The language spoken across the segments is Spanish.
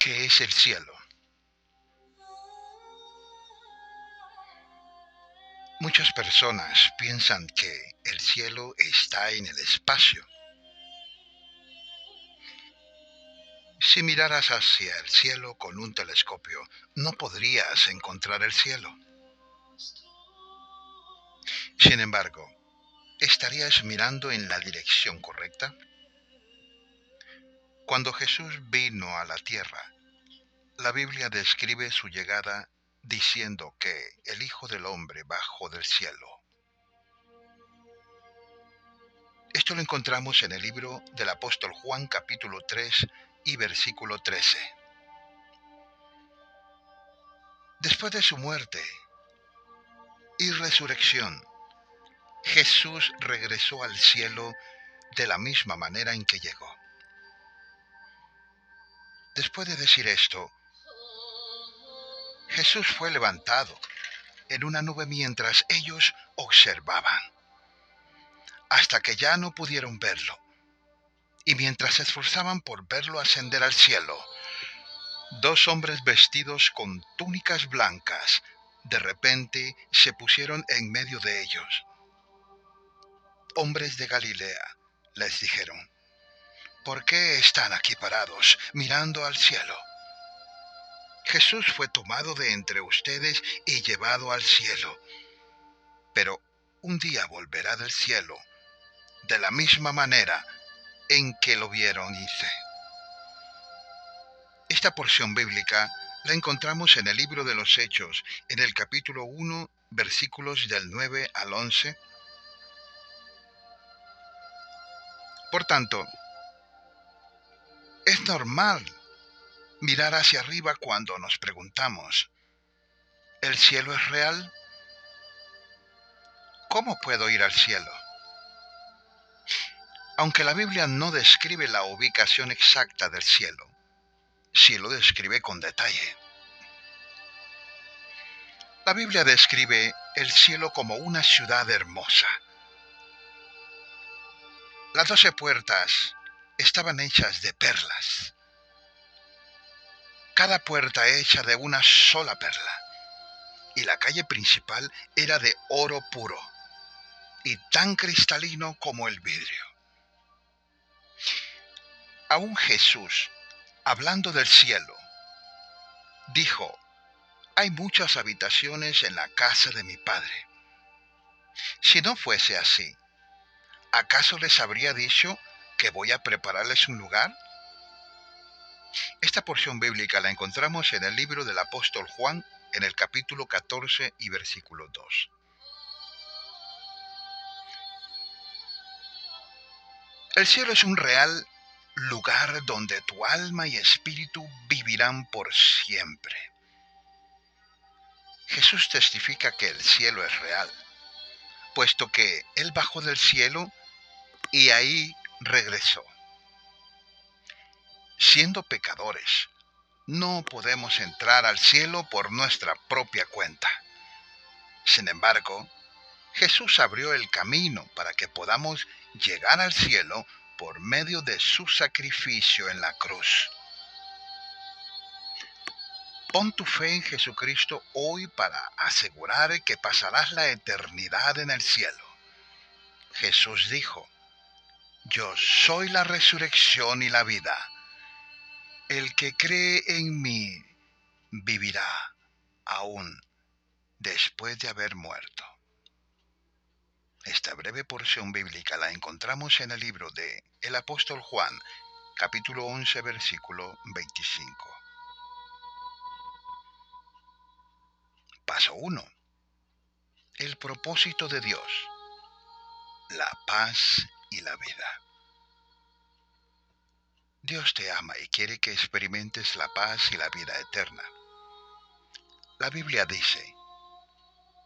¿Qué es el cielo? Muchas personas piensan que el cielo está en el espacio. Si miraras hacia el cielo con un telescopio, no podrías encontrar el cielo. Sin embargo, ¿estarías mirando en la dirección correcta? Cuando Jesús vino a la tierra, la Biblia describe su llegada diciendo que el Hijo del Hombre bajó del cielo. Esto lo encontramos en el libro del apóstol Juan capítulo 3 y versículo 13. Después de su muerte y resurrección, Jesús regresó al cielo de la misma manera en que llegó. Después de decir esto, Jesús fue levantado en una nube mientras ellos observaban, hasta que ya no pudieron verlo. Y mientras se esforzaban por verlo ascender al cielo, dos hombres vestidos con túnicas blancas de repente se pusieron en medio de ellos. Hombres de Galilea, les dijeron, ¿por qué están aquí parados mirando al cielo? Jesús fue tomado de entre ustedes y llevado al cielo. Pero un día volverá del cielo, de la misma manera en que lo vieron hice. Esta porción bíblica la encontramos en el libro de los Hechos, en el capítulo 1, versículos del 9 al 11. Por tanto, normal mirar hacia arriba cuando nos preguntamos, ¿el cielo es real? ¿Cómo puedo ir al cielo? Aunque la Biblia no describe la ubicación exacta del cielo, sí lo describe con detalle. La Biblia describe el cielo como una ciudad hermosa. Las doce puertas estaban hechas de perlas cada puerta hecha de una sola perla, y la calle principal era de oro puro, y tan cristalino como el vidrio. Aún Jesús, hablando del cielo, dijo, hay muchas habitaciones en la casa de mi Padre. Si no fuese así, ¿acaso les habría dicho que voy a prepararles un lugar? Esta porción bíblica la encontramos en el libro del apóstol Juan, en el capítulo 14 y versículo 2. El cielo es un real lugar donde tu alma y espíritu vivirán por siempre. Jesús testifica que el cielo es real, puesto que Él bajó del cielo y ahí regresó siendo pecadores, no podemos entrar al cielo por nuestra propia cuenta. Sin embargo, Jesús abrió el camino para que podamos llegar al cielo por medio de su sacrificio en la cruz. Pon tu fe en Jesucristo hoy para asegurar que pasarás la eternidad en el cielo. Jesús dijo, Yo soy la resurrección y la vida. El que cree en mí vivirá aún después de haber muerto. Esta breve porción bíblica la encontramos en el libro de El apóstol Juan, capítulo 11, versículo 25. Paso 1. El propósito de Dios, la paz y la vida. Dios te ama y quiere que experimentes la paz y la vida eterna. La Biblia dice,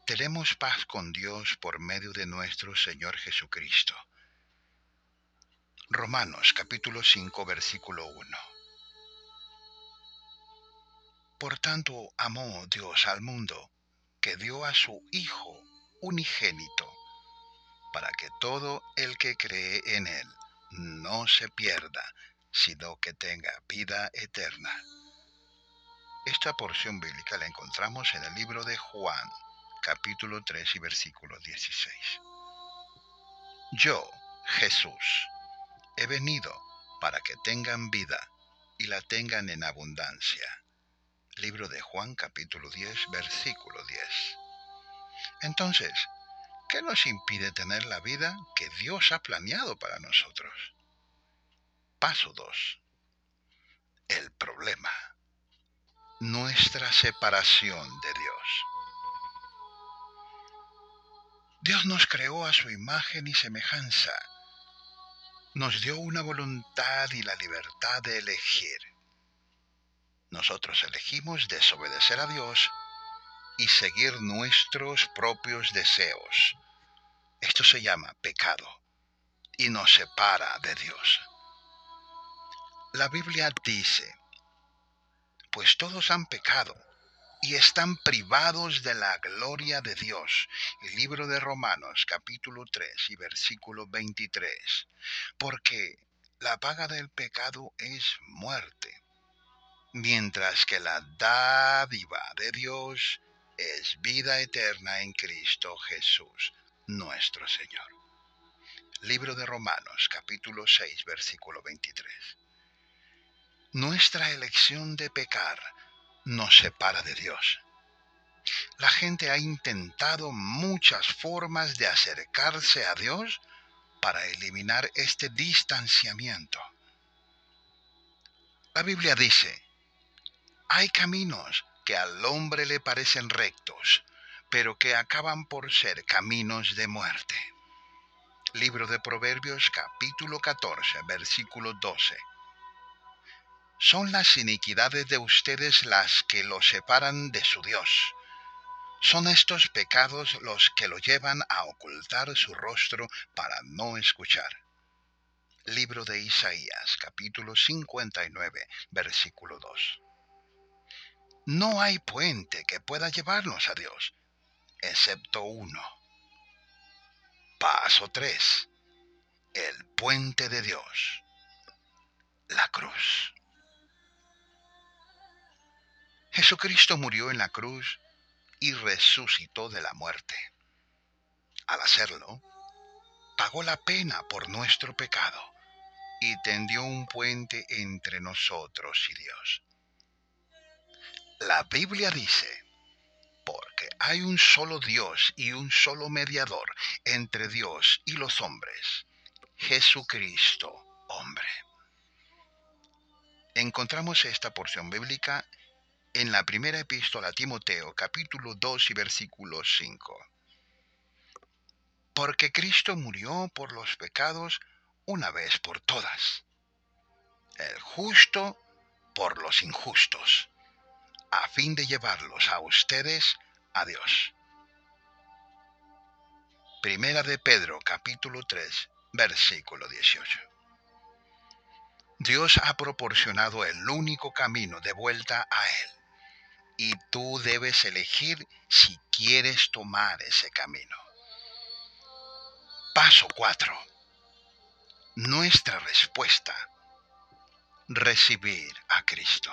tenemos paz con Dios por medio de nuestro Señor Jesucristo. Romanos capítulo 5 versículo 1. Por tanto amó Dios al mundo, que dio a su Hijo unigénito, para que todo el que cree en Él no se pierda, sino que tenga vida eterna. Esta porción bíblica la encontramos en el libro de Juan, capítulo 3 y versículo 16. Yo, Jesús, he venido para que tengan vida y la tengan en abundancia. Libro de Juan capítulo 10 versículo 10. Entonces, ¿qué nos impide tener la vida que Dios ha planeado para nosotros? Paso 2. El problema. Nuestra separación de Dios. Dios nos creó a su imagen y semejanza nos dio una voluntad y la libertad de elegir. Nosotros elegimos desobedecer a Dios y seguir nuestros propios deseos. Esto se llama pecado y nos separa de Dios. La Biblia dice, pues todos han pecado y están privados de la gloria de Dios. Libro de Romanos capítulo 3 y versículo 23. Porque la paga del pecado es muerte, mientras que la dádiva de Dios es vida eterna en Cristo Jesús, nuestro Señor. Libro de Romanos capítulo 6 versículo 23. Nuestra elección de pecar nos separa de Dios. La gente ha intentado muchas formas de acercarse a Dios para eliminar este distanciamiento. La Biblia dice, hay caminos que al hombre le parecen rectos, pero que acaban por ser caminos de muerte. Libro de Proverbios capítulo 14, versículo 12 son las iniquidades de ustedes las que los separan de su Dios. Son estos pecados los que lo llevan a ocultar su rostro para no escuchar. Libro de Isaías, capítulo 59, versículo 2. No hay puente que pueda llevarnos a Dios, excepto uno. Paso 3. El puente de Dios. La cruz. Jesucristo murió en la cruz y resucitó de la muerte. Al hacerlo, pagó la pena por nuestro pecado y tendió un puente entre nosotros y Dios. La Biblia dice, porque hay un solo Dios y un solo mediador entre Dios y los hombres, Jesucristo, hombre. Encontramos esta porción bíblica en la primera epístola a Timoteo, capítulo 2 y versículo 5. Porque Cristo murió por los pecados una vez por todas, el justo por los injustos, a fin de llevarlos a ustedes a Dios. Primera de Pedro, capítulo 3, versículo 18. Dios ha proporcionado el único camino de vuelta a Él y tú debes elegir si quieres tomar ese camino. Paso 4. Nuestra respuesta. Recibir a Cristo.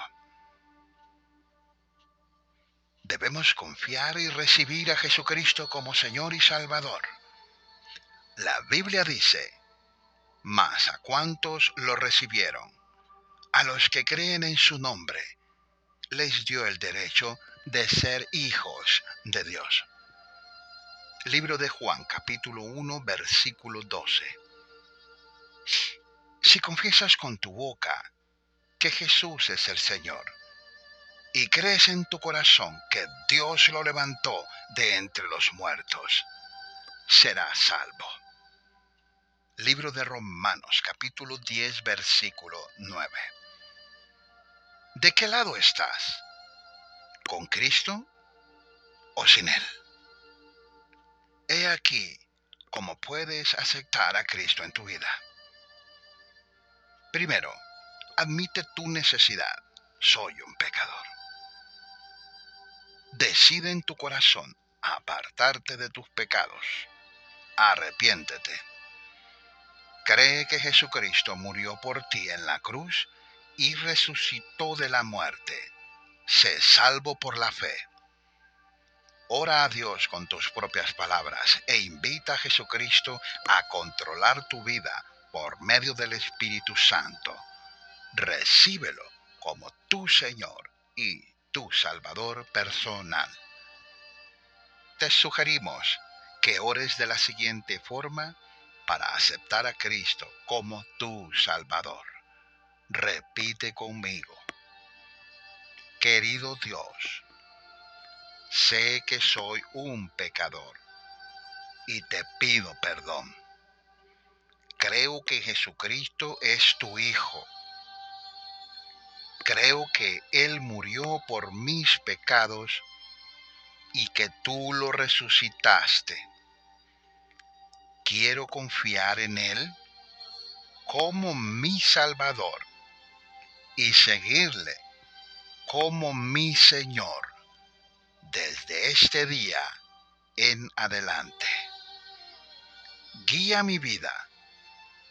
Debemos confiar y recibir a Jesucristo como Señor y Salvador. La Biblia dice, mas a cuantos lo recibieron, a los que creen en su nombre, les dio el derecho de ser hijos de Dios. Libro de Juan capítulo 1 versículo 12. Si confiesas con tu boca que Jesús es el Señor y crees en tu corazón que Dios lo levantó de entre los muertos, serás salvo. Libro de Romanos capítulo 10 versículo 9. ¿De qué lado estás? ¿Con Cristo o sin Él? He aquí cómo puedes aceptar a Cristo en tu vida. Primero, admite tu necesidad. Soy un pecador. Decide en tu corazón apartarte de tus pecados. Arrepiéntete. Cree que Jesucristo murió por ti en la cruz y resucitó de la muerte, sé salvo por la fe. Ora a Dios con tus propias palabras e invita a Jesucristo a controlar tu vida por medio del Espíritu Santo. Recíbelo como tu Señor y tu Salvador personal. Te sugerimos que ores de la siguiente forma para aceptar a Cristo como tu Salvador. Repite conmigo. Querido Dios, sé que soy un pecador y te pido perdón. Creo que Jesucristo es tu Hijo. Creo que Él murió por mis pecados y que tú lo resucitaste. Quiero confiar en Él como mi Salvador y seguirle como mi Señor desde este día en adelante. Guía mi vida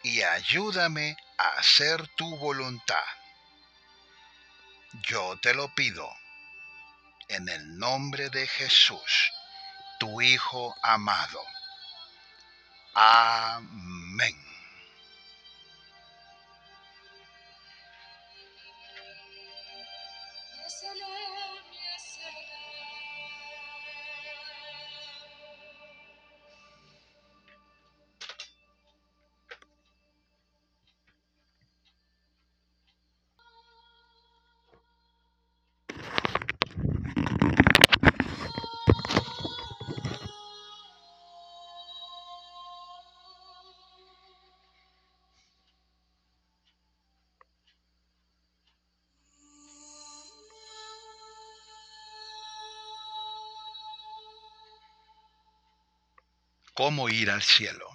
y ayúdame a hacer tu voluntad. Yo te lo pido en el nombre de Jesús, tu Hijo amado. Amén. Cómo ir al cielo.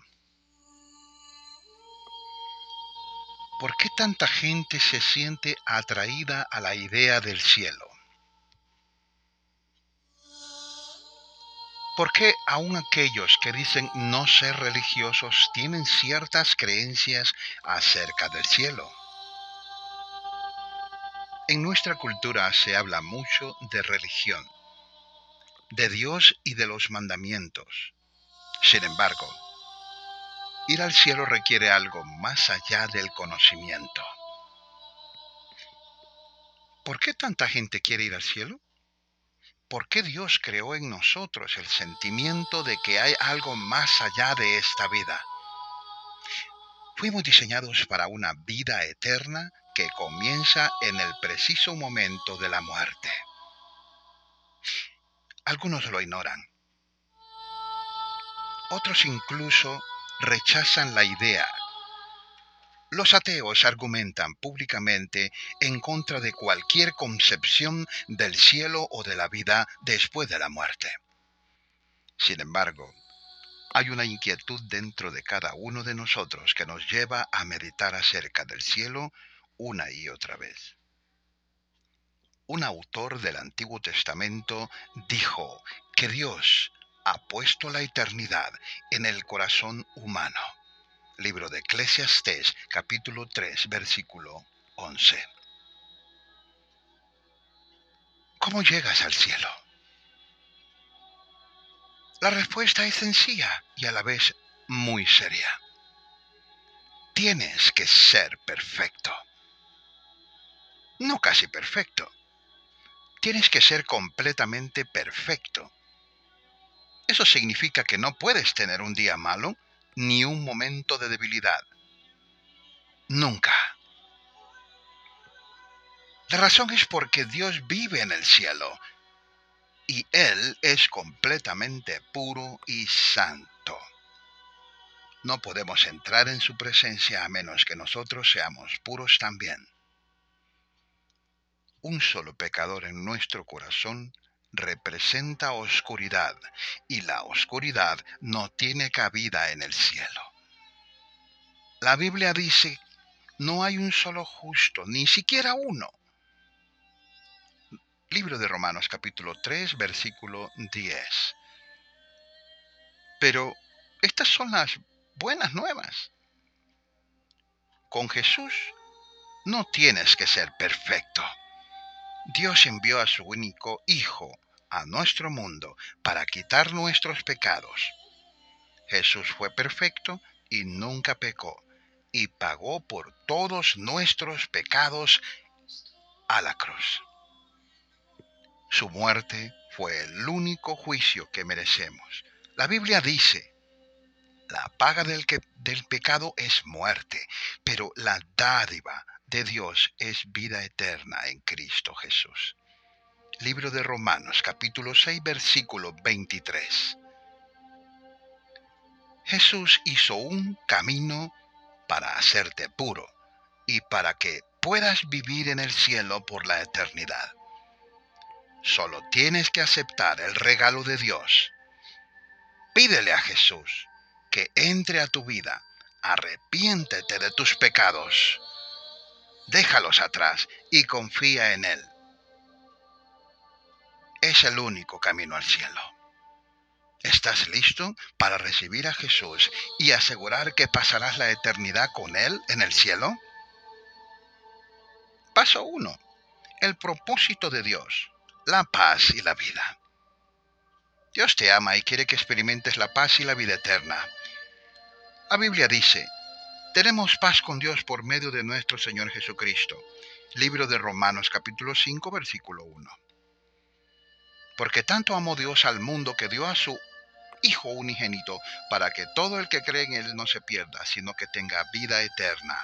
¿Por qué tanta gente se siente atraída a la idea del cielo? ¿Por qué aun aquellos que dicen no ser religiosos tienen ciertas creencias acerca del cielo? En nuestra cultura se habla mucho de religión, de Dios y de los mandamientos, sin embargo, ir al cielo requiere algo más allá del conocimiento. ¿Por qué tanta gente quiere ir al cielo? ¿Por qué Dios creó en nosotros el sentimiento de que hay algo más allá de esta vida? Fuimos diseñados para una vida eterna que comienza en el preciso momento de la muerte. Algunos lo ignoran otros incluso rechazan la idea. Los ateos argumentan públicamente en contra de cualquier concepción del cielo o de la vida después de la muerte. Sin embargo, hay una inquietud dentro de cada uno de nosotros que nos lleva a meditar acerca del cielo una y otra vez. Un autor del Antiguo Testamento dijo que Dios ha puesto la eternidad en el corazón humano. Libro de Eclesiastés, capítulo 3, versículo 11. ¿Cómo llegas al cielo? La respuesta es sencilla y a la vez muy seria. Tienes que ser perfecto. No casi perfecto. Tienes que ser completamente perfecto eso significa que no puedes tener un día malo ni un momento de debilidad. Nunca. La razón es porque Dios vive en el cielo y Él es completamente puro y santo. No podemos entrar en su presencia a menos que nosotros seamos puros también. Un solo pecador en nuestro corazón representa oscuridad y la oscuridad no tiene cabida en el cielo. La Biblia dice, no hay un solo justo, ni siquiera uno. Libro de Romanos capítulo 3, versículo 10. Pero estas son las buenas nuevas. Con Jesús no tienes que ser perfecto Dios envió a su único Hijo a nuestro mundo para quitar nuestros pecados. Jesús fue perfecto y nunca pecó, y pagó por todos nuestros pecados a la cruz. Su muerte fue el único juicio que merecemos. La Biblia dice, la paga del, del pecado es muerte, pero la dádiva de Dios es vida eterna en Cristo Jesús. Libro de Romanos capítulo 6 versículo 23. Jesús hizo un camino para hacerte puro y para que puedas vivir en el cielo por la eternidad. Solo tienes que aceptar el regalo de Dios. Pídele a Jesús que entre a tu vida. Arrepiéntete de tus pecados. Déjalos atrás y confía en Él. Es el único camino al cielo. ¿Estás listo para recibir a Jesús y asegurar que pasarás la eternidad con Él en el cielo? Paso 1. El propósito de Dios la paz y la vida. Dios te ama y quiere que experimentes la paz y la vida eterna. La Biblia dice, tenemos paz con Dios por medio de nuestro Señor Jesucristo. Libro de Romanos capítulo 5 versículo 1. Porque tanto amó Dios al mundo que dio a su Hijo unigénito para que todo el que cree en Él no se pierda, sino que tenga vida eterna.